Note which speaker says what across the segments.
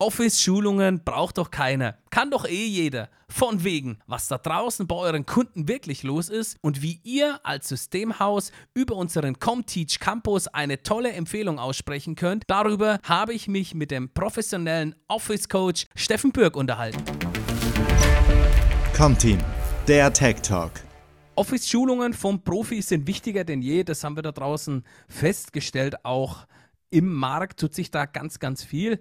Speaker 1: Office-Schulungen braucht doch keiner. Kann doch eh jeder. Von wegen, was da draußen bei euren Kunden wirklich los ist und wie ihr als Systemhaus über unseren Comteach Campus eine tolle Empfehlung aussprechen könnt, darüber habe ich mich mit dem professionellen Office-Coach Steffen Bürg unterhalten.
Speaker 2: Comteam, der Tech Talk.
Speaker 1: Office-Schulungen von Profis sind wichtiger denn je. Das haben wir da draußen festgestellt. Auch im Markt tut sich da ganz, ganz viel.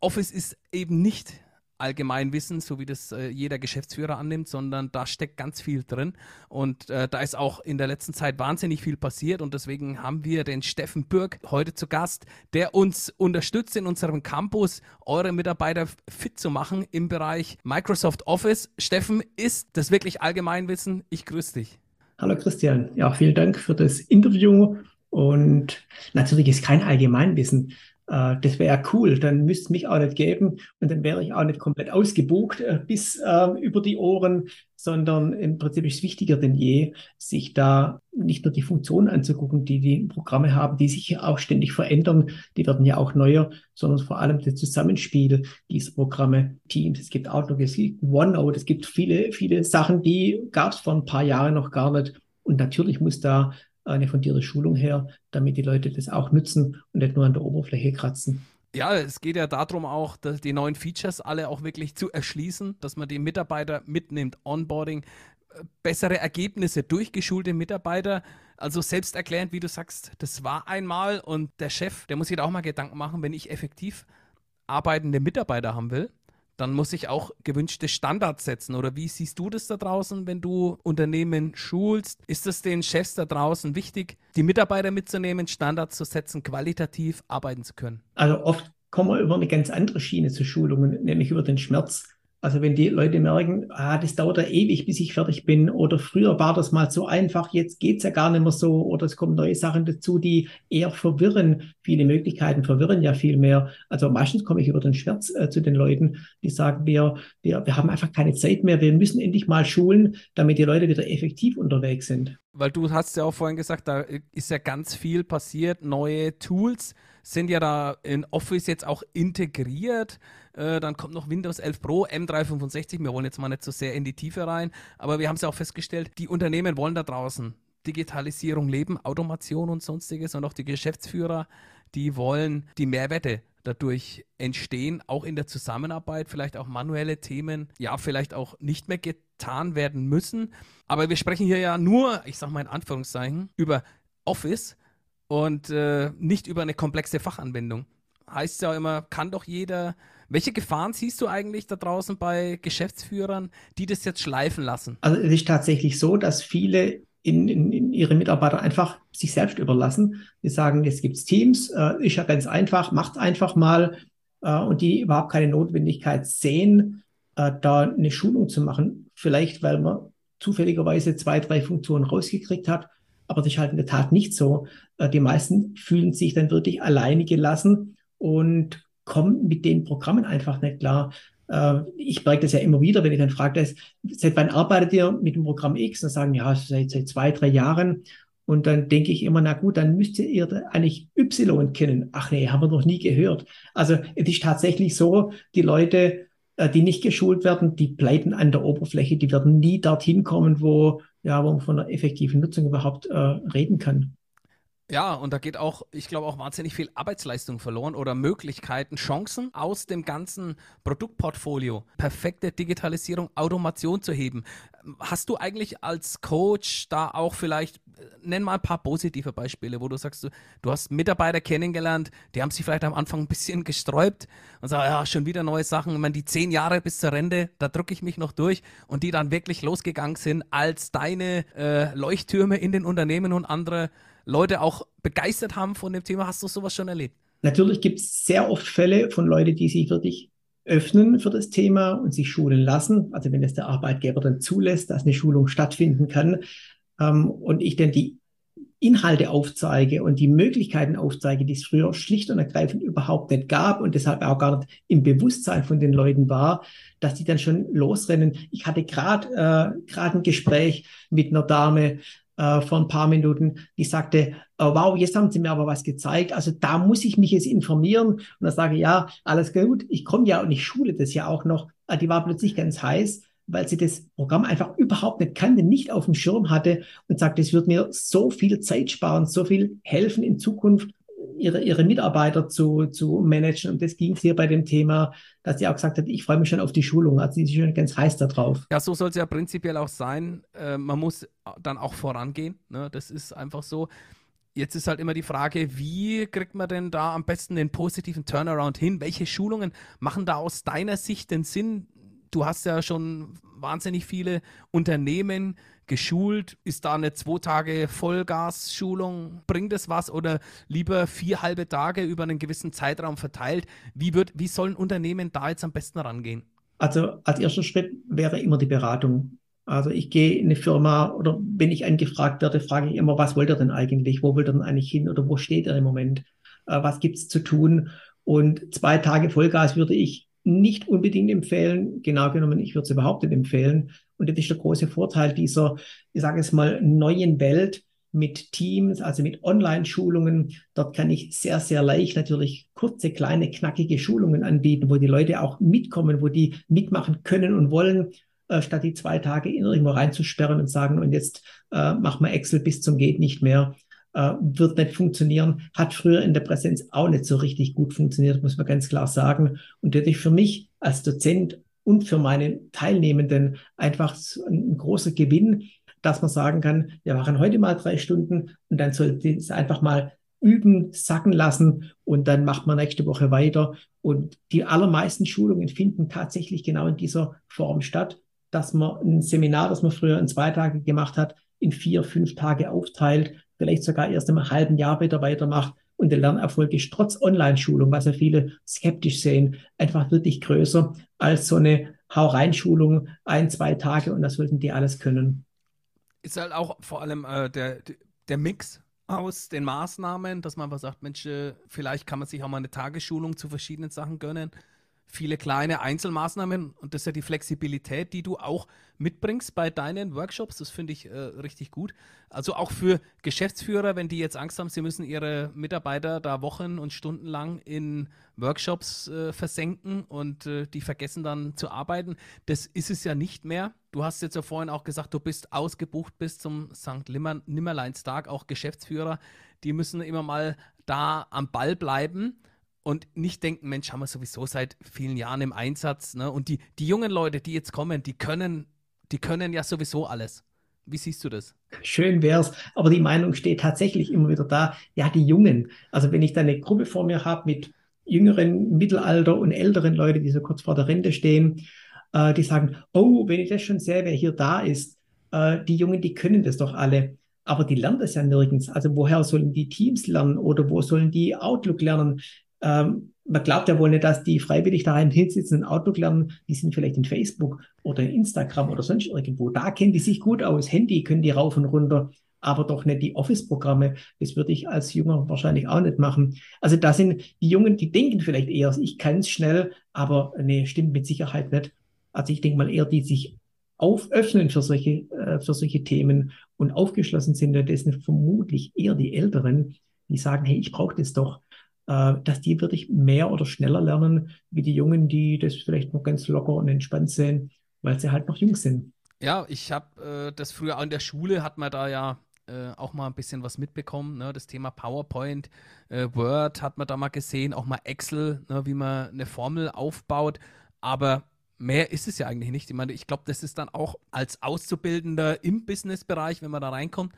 Speaker 1: Office ist eben nicht Allgemeinwissen, so wie das äh, jeder Geschäftsführer annimmt, sondern da steckt ganz viel drin. Und äh, da ist auch in der letzten Zeit wahnsinnig viel passiert. Und deswegen haben wir den Steffen Bürg heute zu Gast, der uns unterstützt in unserem Campus, eure Mitarbeiter fit zu machen im Bereich Microsoft Office. Steffen, ist das wirklich Allgemeinwissen? Ich grüße dich.
Speaker 3: Hallo Christian. Ja, vielen Dank für das Interview. Und natürlich ist kein Allgemeinwissen. Äh, das wäre cool, dann müsste es mich auch nicht geben und dann wäre ich auch nicht komplett ausgebucht äh, bis äh, über die Ohren, sondern im Prinzip ist es wichtiger denn je, sich da nicht nur die Funktionen anzugucken, die die Programme haben, die sich auch ständig verändern, die werden ja auch neuer, sondern vor allem das Zusammenspiel dieser Programme, Teams, es gibt Outlook, es gibt OneNote, es gibt viele, viele Sachen, die gab es vor ein paar Jahren noch gar nicht. Und natürlich muss da eine fundierte Schulung her, damit die Leute das auch nutzen und nicht nur an der Oberfläche kratzen.
Speaker 1: Ja, es geht ja darum auch, dass die neuen Features alle auch wirklich zu erschließen, dass man die Mitarbeiter mitnimmt, Onboarding, äh, bessere Ergebnisse, durchgeschulte Mitarbeiter, also selbsterklärend, wie du sagst, das war einmal und der Chef, der muss sich da auch mal Gedanken machen, wenn ich effektiv arbeitende Mitarbeiter haben will, dann muss ich auch gewünschte Standards setzen. Oder wie siehst du das da draußen, wenn du Unternehmen schulst? Ist es den Chefs da draußen wichtig, die Mitarbeiter mitzunehmen, Standards zu setzen, qualitativ arbeiten zu können?
Speaker 3: Also oft kommen wir über eine ganz andere Schiene zu Schulungen, nämlich über den Schmerz. Also wenn die Leute merken, ah, das dauert ja ewig, bis ich fertig bin, oder früher war das mal so einfach, jetzt geht's ja gar nicht mehr so, oder es kommen neue Sachen dazu, die eher verwirren. Viele Möglichkeiten verwirren ja viel mehr. Also meistens komme ich über den Schmerz äh, zu den Leuten, die sagen, wir, wir, wir haben einfach keine Zeit mehr, wir müssen endlich mal schulen, damit die Leute wieder effektiv unterwegs sind.
Speaker 1: Weil du hast ja auch vorhin gesagt, da ist ja ganz viel passiert, neue Tools sind ja da in Office jetzt auch integriert. Äh, dann kommt noch Windows 11 Pro, M365. Wir wollen jetzt mal nicht so sehr in die Tiefe rein, aber wir haben es ja auch festgestellt, die Unternehmen wollen da draußen Digitalisierung leben, Automation und sonstiges und auch die Geschäftsführer, die wollen die Mehrwerte dadurch entstehen, auch in der Zusammenarbeit, vielleicht auch manuelle Themen, ja, vielleicht auch nicht mehr getan werden müssen. Aber wir sprechen hier ja nur, ich sage mal in Anführungszeichen, über Office und äh, nicht über eine komplexe Fachanwendung. Heißt ja immer, kann doch jeder. Welche Gefahren siehst du eigentlich da draußen bei Geschäftsführern, die das jetzt schleifen lassen?
Speaker 3: Also es ist tatsächlich so, dass viele in, in, in ihre Mitarbeiter einfach sich selbst überlassen. Die sagen, jetzt gibt es Teams, äh, ist ja ganz einfach, macht einfach mal äh, und die überhaupt keine Notwendigkeit sehen, äh, da eine Schulung zu machen. Vielleicht, weil man zufälligerweise zwei, drei Funktionen rausgekriegt hat aber das ist halt in der Tat nicht so. Äh, die meisten fühlen sich dann wirklich alleine gelassen und kommen mit den Programmen einfach nicht klar. Äh, ich merke das ja immer wieder, wenn ich dann frage, seit wann arbeitet ihr mit dem Programm X? Dann sagen, ja, seit, seit zwei, drei Jahren. Und dann denke ich immer, na gut, dann müsst ihr eigentlich Y kennen. Ach nee, haben wir noch nie gehört. Also es ist tatsächlich so, die Leute, die nicht geschult werden, die bleiben an der Oberfläche, die werden nie dorthin kommen, wo ja, wo man von einer effektiven Nutzung überhaupt äh, reden kann.
Speaker 1: Ja, und da geht auch, ich glaube, auch wahnsinnig viel Arbeitsleistung verloren oder Möglichkeiten, Chancen aus dem ganzen Produktportfolio, perfekte Digitalisierung, Automation zu heben. Hast du eigentlich als Coach da auch vielleicht, äh, nenn mal ein paar positive Beispiele, wo du sagst, du, du hast Mitarbeiter kennengelernt, die haben sich vielleicht am Anfang ein bisschen gesträubt und sagen, ja, schon wieder neue Sachen. Ich meine, die zehn Jahre bis zur Rente, da drücke ich mich noch durch und die dann wirklich losgegangen sind als deine äh, Leuchttürme in den Unternehmen und andere Leute auch begeistert haben von dem Thema. Hast du sowas schon erlebt?
Speaker 3: Natürlich gibt es sehr oft Fälle von Leuten, die sich wirklich öffnen für das Thema und sich schulen lassen. Also wenn es der Arbeitgeber dann zulässt, dass eine Schulung stattfinden kann ähm, und ich dann die Inhalte aufzeige und die Möglichkeiten aufzeige, die es früher schlicht und ergreifend überhaupt nicht gab und deshalb auch gar nicht im Bewusstsein von den Leuten war, dass die dann schon losrennen. Ich hatte gerade äh, gerade ein Gespräch mit einer Dame, äh, vor ein paar Minuten, die sagte, oh, wow, jetzt haben Sie mir aber was gezeigt. Also da muss ich mich jetzt informieren. Und dann sage ich, ja, alles gut. Ich komme ja und ich schule das ja auch noch. Ah, die war plötzlich ganz heiß, weil sie das Programm einfach überhaupt nicht kannte, nicht auf dem Schirm hatte und sagt, es wird mir so viel Zeit sparen, so viel helfen in Zukunft ihre, ihre Mitarbeiter zu, zu managen. Und das ging es hier bei dem Thema, dass sie auch gesagt hat, ich freue mich schon auf die Schulung. Also sie ist schon ganz heiß darauf.
Speaker 1: Ja, so soll es ja prinzipiell auch sein. Äh, man muss dann auch vorangehen. Ne? Das ist einfach so. Jetzt ist halt immer die Frage, wie kriegt man denn da am besten den positiven Turnaround hin? Welche Schulungen machen da aus deiner Sicht den Sinn? Du hast ja schon wahnsinnig viele Unternehmen geschult? Ist da eine zwei Tage Vollgas-Schulung? Bringt es was oder lieber vier halbe Tage über einen gewissen Zeitraum verteilt? Wie, wird, wie sollen Unternehmen da jetzt am besten rangehen?
Speaker 3: Also als erster Schritt wäre immer die Beratung. Also ich gehe in eine Firma oder wenn ich angefragt werde, frage ich immer, was wollt ihr denn eigentlich? Wo wollt ihr denn eigentlich hin oder wo steht ihr im Moment? Äh, was gibt es zu tun? Und zwei Tage Vollgas würde ich nicht unbedingt empfehlen. Genau genommen, ich würde es überhaupt nicht empfehlen. Und das ist der große Vorteil dieser, ich sage es mal, neuen Welt mit Teams, also mit Online-Schulungen. Dort kann ich sehr, sehr leicht natürlich kurze, kleine, knackige Schulungen anbieten, wo die Leute auch mitkommen, wo die mitmachen können und wollen, äh, statt die zwei Tage irgendwo reinzusperren und sagen, und jetzt äh, machen wir Excel bis zum geht nicht mehr. Äh, wird nicht funktionieren, hat früher in der Präsenz auch nicht so richtig gut funktioniert, muss man ganz klar sagen. Und das ist für mich als Dozent und für meine Teilnehmenden einfach ein großer Gewinn, dass man sagen kann, wir machen heute mal drei Stunden und dann sollte es einfach mal üben, sacken lassen und dann macht man nächste Woche weiter. Und die allermeisten Schulungen finden tatsächlich genau in dieser Form statt, dass man ein Seminar, das man früher in zwei Tagen gemacht hat, in vier, fünf Tage aufteilt, vielleicht sogar erst im halben Jahr wieder weitermacht und der Lernerfolg ist trotz Online-Schulung, was ja viele skeptisch sehen, einfach wirklich größer als so eine Hau-Rein-Schulung, ein, zwei Tage und das sollten die alles können.
Speaker 1: Ist halt auch vor allem äh, der, der Mix aus den Maßnahmen, dass man einfach sagt, Mensch, äh, vielleicht kann man sich auch mal eine Tagesschulung zu verschiedenen Sachen gönnen viele kleine Einzelmaßnahmen und das ist ja die Flexibilität, die du auch mitbringst bei deinen Workshops. Das finde ich äh, richtig gut. Also auch für Geschäftsführer, wenn die jetzt Angst haben, sie müssen ihre Mitarbeiter da Wochen und Stunden lang in Workshops äh, versenken und äh, die vergessen dann zu arbeiten. Das ist es ja nicht mehr. Du hast jetzt ja vorhin auch gesagt, du bist ausgebucht bis zum St. Nimmerleinstag, auch Geschäftsführer. Die müssen immer mal da am Ball bleiben und nicht denken, Mensch, haben wir sowieso seit vielen Jahren im Einsatz. Ne? Und die, die jungen Leute, die jetzt kommen, die können, die können ja sowieso alles. Wie siehst du das?
Speaker 3: Schön wär's, aber die Meinung steht tatsächlich immer wieder da. Ja, die Jungen. Also wenn ich da eine Gruppe vor mir habe mit jüngeren, Mittelalter und älteren Leuten, die so kurz vor der Rente stehen, äh, die sagen, oh, wenn ich das schon sehe, wer hier da ist, äh, die Jungen, die können das doch alle. Aber die lernen das ja nirgends. Also woher sollen die Teams lernen oder wo sollen die Outlook lernen? Ähm, man glaubt ja wohl nicht, dass die freiwillig daheim hinsitzen und Outlook lernen. Die sind vielleicht in Facebook oder in Instagram oder sonst irgendwo. Da kennen die sich gut aus. Handy können die rauf und runter, aber doch nicht die Office-Programme. Das würde ich als Junger wahrscheinlich auch nicht machen. Also da sind die Jungen, die denken vielleicht eher, ich kann es schnell, aber nee, stimmt mit Sicherheit nicht. Also ich denke mal eher, die sich auföffnen für solche, äh, für solche Themen und aufgeschlossen sind, das sind vermutlich eher die Älteren, die sagen, hey, ich brauche das doch äh, dass die wirklich mehr oder schneller lernen, wie die Jungen, die das vielleicht noch ganz locker und entspannt sehen, weil sie halt noch jung sind.
Speaker 1: Ja, ich habe äh, das früher an der Schule, hat man da ja äh, auch mal ein bisschen was mitbekommen. Ne? Das Thema PowerPoint, äh, Word hat man da mal gesehen, auch mal Excel, ne? wie man eine Formel aufbaut. Aber mehr ist es ja eigentlich nicht. Ich meine, ich glaube, das ist dann auch als Auszubildender im Businessbereich, wenn man da reinkommt,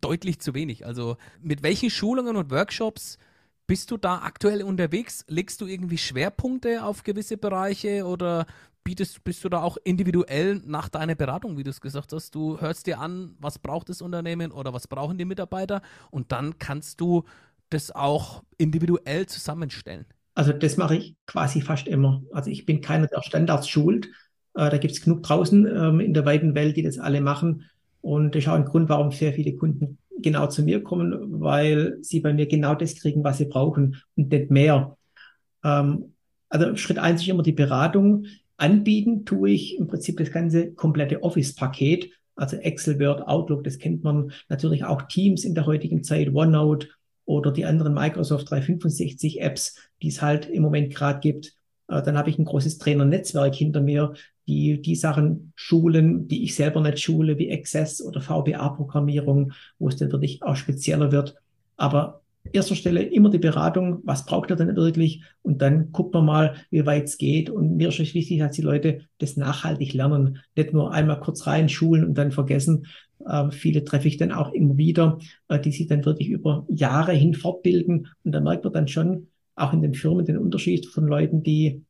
Speaker 1: deutlich zu wenig. Also mit welchen Schulungen und Workshops bist du da aktuell unterwegs? Legst du irgendwie Schwerpunkte auf gewisse Bereiche oder bietest, bist du da auch individuell nach deiner Beratung, wie du es gesagt hast? Du hörst dir an, was braucht das Unternehmen oder was brauchen die Mitarbeiter und dann kannst du das auch individuell zusammenstellen.
Speaker 3: Also das mache ich quasi fast immer. Also ich bin keiner, der Standards schult. Äh, da gibt es genug draußen ähm, in der weiten Welt, die das alle machen. Und das ist auch ein Grund, warum sehr viele Kunden genau zu mir kommen, weil sie bei mir genau das kriegen, was sie brauchen und nicht mehr. Ähm, also Schritt eins ist immer die Beratung. Anbieten tue ich im Prinzip das ganze komplette Office-Paket. Also Excel, Word, Outlook, das kennt man natürlich auch Teams in der heutigen Zeit, OneNote oder die anderen Microsoft 365 Apps, die es halt im Moment gerade gibt. Äh, dann habe ich ein großes Trainernetzwerk hinter mir, die die Sachen schulen, die ich selber nicht schule, wie Access oder VBA-Programmierung, wo es dann wirklich auch spezieller wird. Aber erster Stelle immer die Beratung, was braucht er denn wirklich? Und dann guckt man mal, wie weit es geht. Und mir ist es wichtig, dass die Leute das nachhaltig lernen, nicht nur einmal kurz rein schulen und dann vergessen. Äh, viele treffe ich dann auch immer wieder, äh, die sich dann wirklich über Jahre hin fortbilden. Und da merkt man dann schon auch in den Firmen den Unterschied von Leuten, die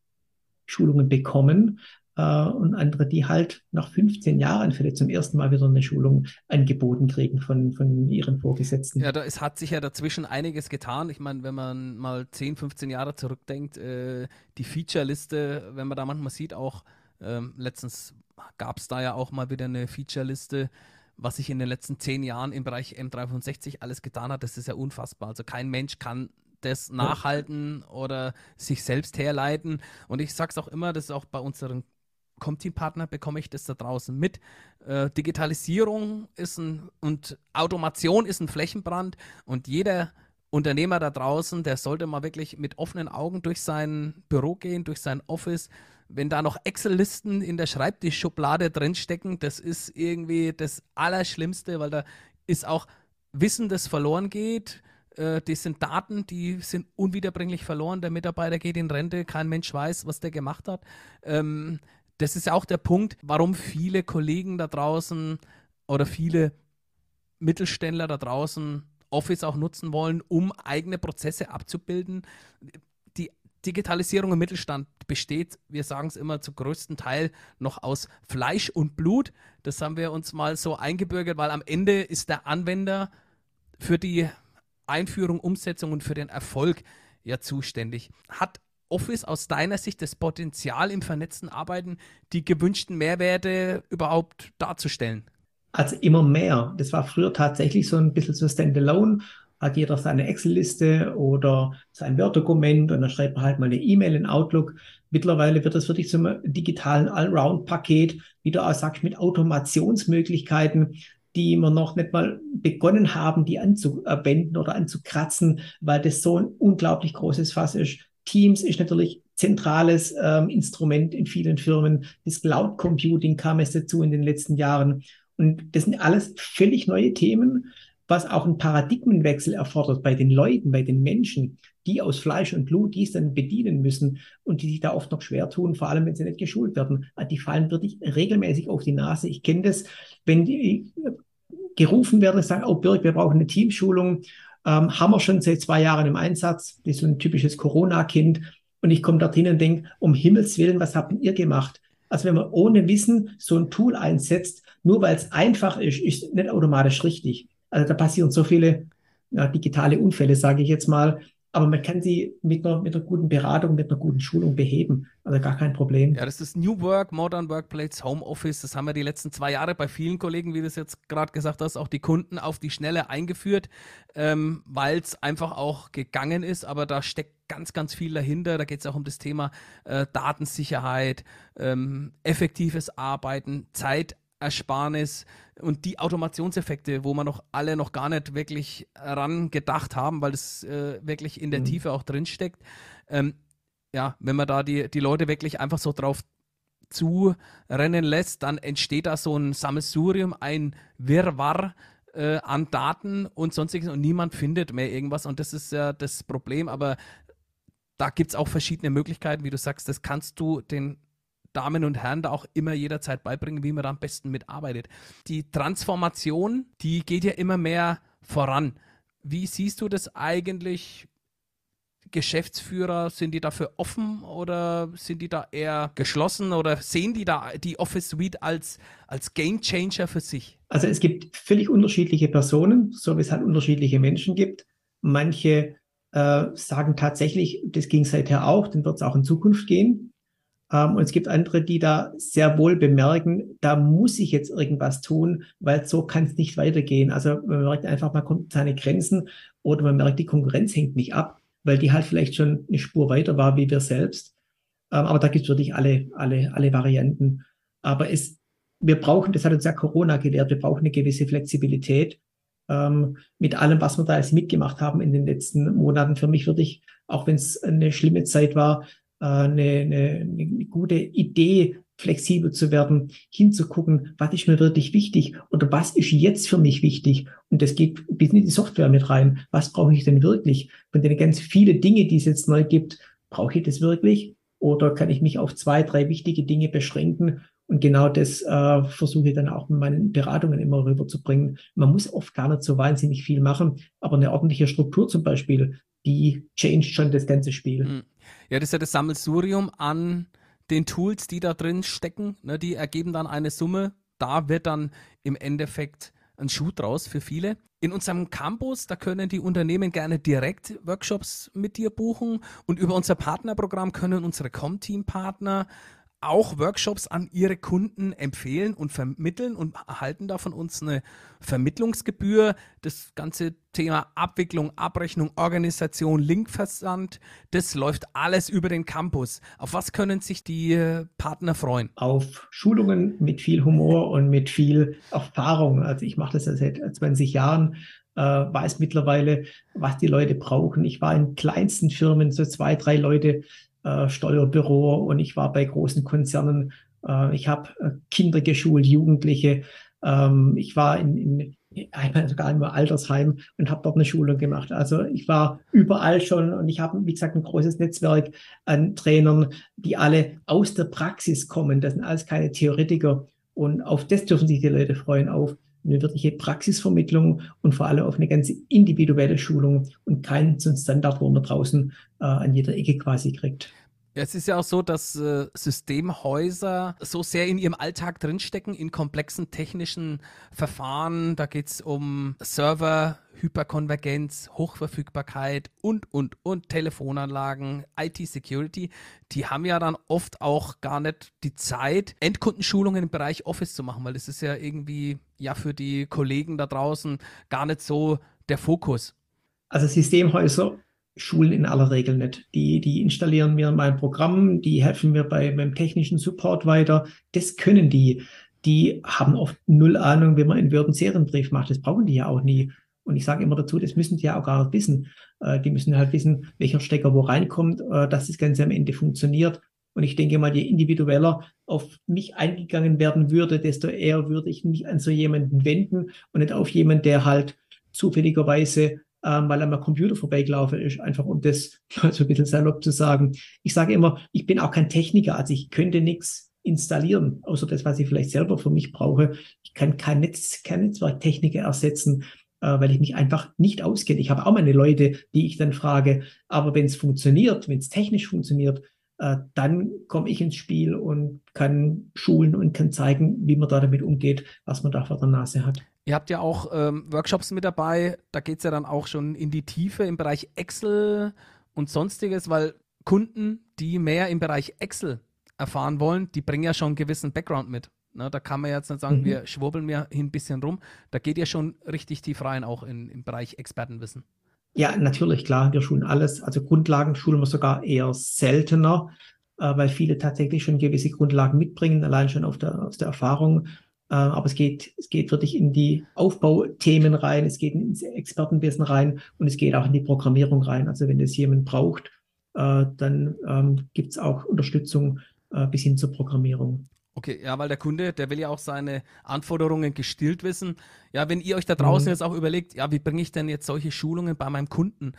Speaker 3: Schulungen bekommen äh, und andere, die halt nach 15 Jahren vielleicht zum ersten Mal wieder eine Schulung angeboten kriegen von, von ihren Vorgesetzten.
Speaker 1: Ja, da, es hat sich ja dazwischen einiges getan. Ich meine, wenn man mal 10, 15 Jahre zurückdenkt, äh, die Feature-Liste, wenn man da manchmal sieht, auch ähm, letztens gab es da ja auch mal wieder eine Feature-Liste, was sich in den letzten zehn Jahren im Bereich M365 alles getan hat, das ist ja unfassbar. Also kein Mensch kann das nachhalten oder sich selbst herleiten. Und ich sage es auch immer, das ist auch bei unseren Comteam-Partner bekomme ich das da draußen mit. Äh, Digitalisierung ist ein und Automation ist ein Flächenbrand und jeder Unternehmer da draußen, der sollte mal wirklich mit offenen Augen durch sein Büro gehen, durch sein Office. Wenn da noch Excel-Listen in der Schreibtischschublade drinstecken, das ist irgendwie das Allerschlimmste, weil da ist auch Wissen, das verloren geht. Äh, das sind Daten, die sind unwiederbringlich verloren. Der Mitarbeiter geht in Rente, kein Mensch weiß, was der gemacht hat. Ähm, das ist auch der Punkt, warum viele Kollegen da draußen oder viele Mittelständler da draußen Office auch nutzen wollen, um eigene Prozesse abzubilden. Die Digitalisierung im Mittelstand besteht, wir sagen es immer, zu größten Teil noch aus Fleisch und Blut. Das haben wir uns mal so eingebürgert, weil am Ende ist der Anwender für die Einführung, Umsetzung und für den Erfolg ja zuständig. Hat Office aus deiner Sicht das Potenzial im vernetzten Arbeiten, die gewünschten Mehrwerte überhaupt darzustellen?
Speaker 3: Also immer mehr. Das war früher tatsächlich so ein bisschen so Standalone. Hat jeder seine Excel-Liste oder sein Word-Dokument und dann schreibt man halt mal eine E-Mail in Outlook. Mittlerweile wird das wirklich zum digitalen Allround-Paket, wieder, sag ich, mit Automationsmöglichkeiten, die wir noch nicht mal begonnen haben, die anzuwenden oder anzukratzen, weil das so ein unglaublich großes Fass ist. Teams ist natürlich zentrales ähm, Instrument in vielen Firmen. Das Cloud Computing kam es dazu in den letzten Jahren. Und das sind alles völlig neue Themen, was auch einen Paradigmenwechsel erfordert bei den Leuten, bei den Menschen, die aus Fleisch und Blut dies dann bedienen müssen und die sich da oft noch schwer tun, vor allem wenn sie nicht geschult werden. Ah, die fallen wirklich regelmäßig auf die Nase. Ich kenne das, wenn die äh, gerufen werden und sagen, oh Birg, wir brauchen eine Teamschulung ähm, haben wir schon seit zwei Jahren im Einsatz. Das ist so ein typisches Corona-Kind. Und ich komme dorthin und denke, um Himmels Willen, was habt ihr gemacht? Also wenn man ohne Wissen so ein Tool einsetzt, nur weil es einfach ist, ist nicht automatisch richtig. Also da passieren so viele ja, digitale Unfälle, sage ich jetzt mal, aber man kann sie mit einer, mit einer guten Beratung, mit einer guten Schulung beheben. Also gar kein Problem.
Speaker 1: Ja, das ist New Work, Modern Workplace, Homeoffice. Das haben wir die letzten zwei Jahre bei vielen Kollegen, wie du es jetzt gerade gesagt hast, auch die Kunden auf die Schnelle eingeführt, ähm, weil es einfach auch gegangen ist. Aber da steckt ganz, ganz viel dahinter. Da geht es auch um das Thema äh, Datensicherheit, ähm, effektives Arbeiten, Zeit Ersparnis und die Automationseffekte, wo man noch alle noch gar nicht wirklich ran gedacht haben, weil das äh, wirklich in der mhm. Tiefe auch drin steckt. Ähm, ja, wenn man da die, die Leute wirklich einfach so drauf zurennen lässt, dann entsteht da so ein Sammelsurium, ein Wirrwarr äh, an Daten und sonstiges und niemand findet mehr irgendwas und das ist ja das Problem, aber da gibt es auch verschiedene Möglichkeiten, wie du sagst, das kannst du den Damen und Herren da auch immer jederzeit beibringen, wie man da am besten mitarbeitet. Die Transformation, die geht ja immer mehr voran. Wie siehst du das eigentlich? Geschäftsführer, sind die dafür offen oder sind die da eher geschlossen oder sehen die da die Office Suite als, als Game Changer für sich?
Speaker 3: Also es gibt völlig unterschiedliche Personen, so wie es halt unterschiedliche Menschen gibt. Manche äh, sagen tatsächlich, das ging seither auch, dann wird es auch in Zukunft gehen. Ähm, und es gibt andere, die da sehr wohl bemerken, da muss ich jetzt irgendwas tun, weil so kann es nicht weitergehen. Also man merkt einfach, man kommt seine Grenzen oder man merkt, die Konkurrenz hängt nicht ab, weil die halt vielleicht schon eine Spur weiter war wie wir selbst. Ähm, aber da gibt es wirklich alle, alle, alle Varianten. Aber es wir brauchen, das hat uns ja Corona gelehrt, wir brauchen eine gewisse Flexibilität ähm, mit allem, was wir da jetzt mitgemacht haben in den letzten Monaten. Für mich würde ich, auch wenn es eine schlimme Zeit war, eine, eine, eine gute Idee, flexibel zu werden, hinzugucken, was ist mir wirklich wichtig oder was ist jetzt für mich wichtig. Und das geht bis in die Software mit rein. Was brauche ich denn wirklich? Von den ganz viele Dinge, die es jetzt neu gibt, brauche ich das wirklich? Oder kann ich mich auf zwei, drei wichtige Dinge beschränken und genau das äh, versuche ich dann auch in meinen Beratungen immer rüberzubringen. Man muss oft gar nicht so wahnsinnig viel machen, aber eine ordentliche Struktur zum Beispiel, die changed schon das ganze Spiel. Hm.
Speaker 1: Ja, das ist ja das Sammelsurium an den Tools, die da drin stecken. Ne, die ergeben dann eine Summe. Da wird dann im Endeffekt ein Schuh draus für viele. In unserem Campus, da können die Unternehmen gerne direkt Workshops mit dir buchen und über unser Partnerprogramm können unsere Com-Team-Partner auch Workshops an ihre Kunden empfehlen und vermitteln und erhalten da von uns eine Vermittlungsgebühr. Das ganze Thema Abwicklung, Abrechnung, Organisation, Linkversand, das läuft alles über den Campus. Auf was können sich die äh, Partner freuen?
Speaker 3: Auf Schulungen mit viel Humor und mit viel Erfahrung. Also ich mache das ja seit 20 Jahren äh, weiß mittlerweile, was die Leute brauchen. Ich war in kleinsten Firmen, so zwei, drei Leute äh, Steuerbüro und ich war bei großen Konzernen. Äh, ich habe äh, Kinder geschult, Jugendliche. Ähm, ich war in, in einmal sogar im Altersheim und habe dort eine Schulung gemacht. Also ich war überall schon und ich habe, wie gesagt, ein großes Netzwerk an Trainern, die alle aus der Praxis kommen. Das sind alles keine Theoretiker. Und auf das dürfen sich die Leute freuen, auf eine wirkliche Praxisvermittlung und vor allem auf eine ganz individuelle Schulung und keinen so Standard, wo man draußen äh, an jeder Ecke quasi kriegt.
Speaker 1: Es ist ja auch so, dass äh, Systemhäuser so sehr in ihrem Alltag drinstecken, in komplexen technischen Verfahren. Da geht es um Server, Hyperkonvergenz, Hochverfügbarkeit und, und, und Telefonanlagen, IT-Security. Die haben ja dann oft auch gar nicht die Zeit, Endkundenschulungen im Bereich Office zu machen, weil das ist ja irgendwie ja für die Kollegen da draußen gar nicht so der Fokus.
Speaker 3: Also Systemhäuser Schulen in aller Regel nicht. Die, die installieren mir mein Programm, die helfen mir bei, beim technischen Support weiter. Das können die. Die haben oft null Ahnung, wie man einen Word- und Serienbrief macht. Das brauchen die ja auch nie. Und ich sage immer dazu, das müssen die ja auch gar nicht wissen. Äh, die müssen halt wissen, welcher Stecker wo reinkommt, äh, dass das Ganze am Ende funktioniert. Und ich denke mal, je individueller auf mich eingegangen werden würde, desto eher würde ich mich an so jemanden wenden und nicht auf jemanden, der halt zufälligerweise ähm, weil er am Computer vorbeigelaufen ist, einfach um das so ein bisschen salopp zu sagen. Ich sage immer, ich bin auch kein Techniker, also ich könnte nichts installieren, außer das, was ich vielleicht selber für mich brauche. Ich kann kein Netz, kein Netzwerktechniker ersetzen, äh, weil ich mich einfach nicht auskenne. Ich habe auch meine Leute, die ich dann frage, aber wenn es funktioniert, wenn es technisch funktioniert, äh, dann komme ich ins Spiel und kann schulen und kann zeigen, wie man da damit umgeht, was man da vor der Nase hat.
Speaker 1: Ihr habt ja auch ähm, Workshops mit dabei, da geht es ja dann auch schon in die Tiefe im Bereich Excel und sonstiges, weil Kunden, die mehr im Bereich Excel erfahren wollen, die bringen ja schon einen gewissen Background mit. Ne, da kann man jetzt nicht sagen, mhm. wir schwurbeln mir hier ein bisschen rum. Da geht ja schon richtig tief rein, auch in, im Bereich Expertenwissen.
Speaker 3: Ja, natürlich, klar, wir schulen alles. Also Grundlagen schulen wir sogar eher seltener, äh, weil viele tatsächlich schon gewisse Grundlagen mitbringen, allein schon auf der, aus der Erfahrung. Äh, aber es geht, es geht wirklich in die Aufbauthemen rein, es geht ins Expertenwissen rein und es geht auch in die Programmierung rein. Also wenn das jemand braucht, äh, dann ähm, gibt es auch Unterstützung äh, bis hin zur Programmierung.
Speaker 1: Okay, ja, weil der Kunde, der will ja auch seine Anforderungen gestillt wissen. Ja, wenn ihr euch da draußen mhm. jetzt auch überlegt, ja, wie bringe ich denn jetzt solche Schulungen bei meinem Kunden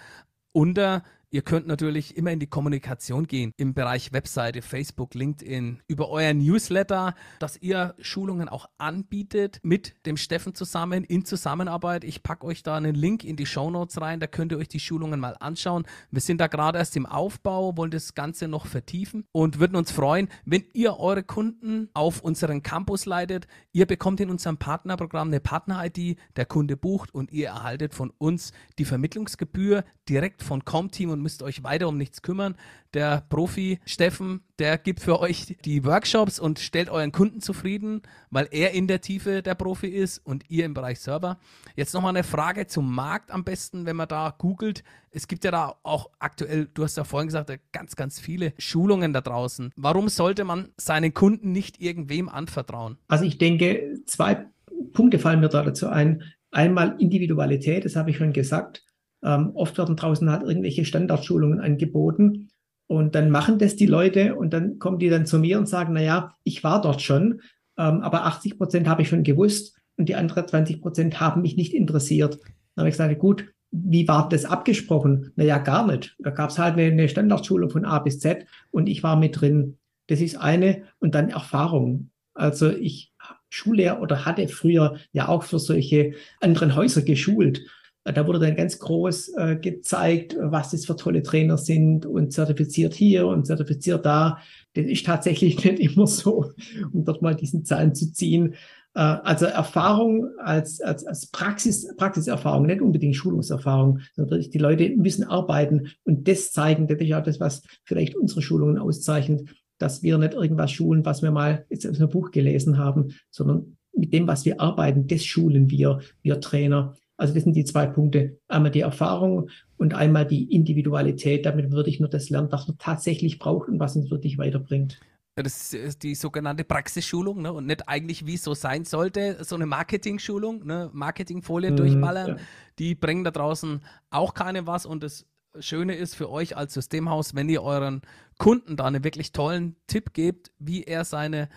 Speaker 1: unter? Ihr könnt natürlich immer in die Kommunikation gehen im Bereich Webseite, Facebook, LinkedIn, über euer Newsletter, dass ihr Schulungen auch anbietet mit dem Steffen zusammen in Zusammenarbeit. Ich packe euch da einen Link in die Show Notes rein, da könnt ihr euch die Schulungen mal anschauen. Wir sind da gerade erst im Aufbau, wollen das Ganze noch vertiefen und würden uns freuen, wenn ihr eure Kunden auf unseren Campus leitet. Ihr bekommt in unserem Partnerprogramm eine Partner-ID, der Kunde bucht und ihr erhaltet von uns die Vermittlungsgebühr direkt von Comteam und müsst euch weiter um nichts kümmern. Der Profi Steffen, der gibt für euch die Workshops und stellt euren Kunden zufrieden, weil er in der Tiefe der Profi ist und ihr im Bereich Server. Jetzt nochmal eine Frage zum Markt am besten, wenn man da googelt. Es gibt ja da auch aktuell, du hast ja vorhin gesagt, ganz, ganz viele Schulungen da draußen. Warum sollte man seinen Kunden nicht irgendwem anvertrauen?
Speaker 3: Also ich denke, zwei Punkte fallen mir da dazu ein. Einmal Individualität, das habe ich schon gesagt. Ähm, oft werden draußen halt irgendwelche Standardschulungen angeboten und dann machen das die Leute und dann kommen die dann zu mir und sagen, naja, ich war dort schon, ähm, aber 80 Prozent habe ich schon gewusst und die anderen 20 Prozent haben mich nicht interessiert. Dann habe ich gesagt, gut, wie war das abgesprochen? Naja, gar nicht. Da gab es halt eine, eine Standardschulung von A bis Z und ich war mit drin. Das ist eine und dann Erfahrung. Also ich Schullehrer oder hatte früher ja auch für solche anderen Häuser geschult. Da wurde dann ganz groß äh, gezeigt, was das für tolle Trainer sind und zertifiziert hier und zertifiziert da. Das ist tatsächlich nicht immer so, um dort mal diesen Zahlen zu ziehen. Äh, also Erfahrung als, als, als Praxis, Praxiserfahrung, nicht unbedingt Schulungserfahrung, sondern die Leute müssen arbeiten und das zeigen. Das ist ja das, was vielleicht unsere Schulungen auszeichnet, dass wir nicht irgendwas schulen, was wir mal jetzt aus einem Buch gelesen haben, sondern mit dem, was wir arbeiten, das schulen wir, wir Trainer. Also das sind die zwei Punkte. Einmal die Erfahrung und einmal die Individualität. Damit würde ich nur das lernen, was man tatsächlich braucht und was uns wirklich weiterbringt.
Speaker 1: Das ist die sogenannte Praxisschulung ne? und nicht eigentlich, wie es so sein sollte, so eine Marketing-Schulung, ne? Marketingfolien mhm, durchballern. Ja. Die bringen da draußen auch keine was und das Schöne ist für euch als Systemhaus, wenn ihr euren Kunden da einen wirklich tollen Tipp gebt, wie er seine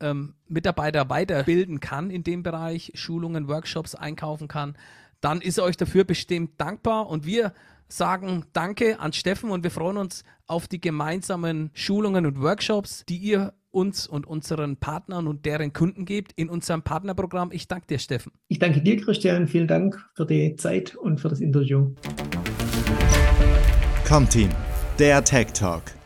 Speaker 1: ähm, Mitarbeiter weiterbilden kann in dem Bereich, Schulungen, Workshops einkaufen kann, dann ist er euch dafür bestimmt dankbar und wir sagen Danke an Steffen und wir freuen uns auf die gemeinsamen Schulungen und Workshops, die ihr uns und unseren Partnern und deren Kunden gebt in unserem Partnerprogramm. Ich danke dir, Steffen.
Speaker 3: Ich danke dir, Christian. Vielen Dank für die Zeit und für das Interview.
Speaker 2: Comteam, der Tech Talk.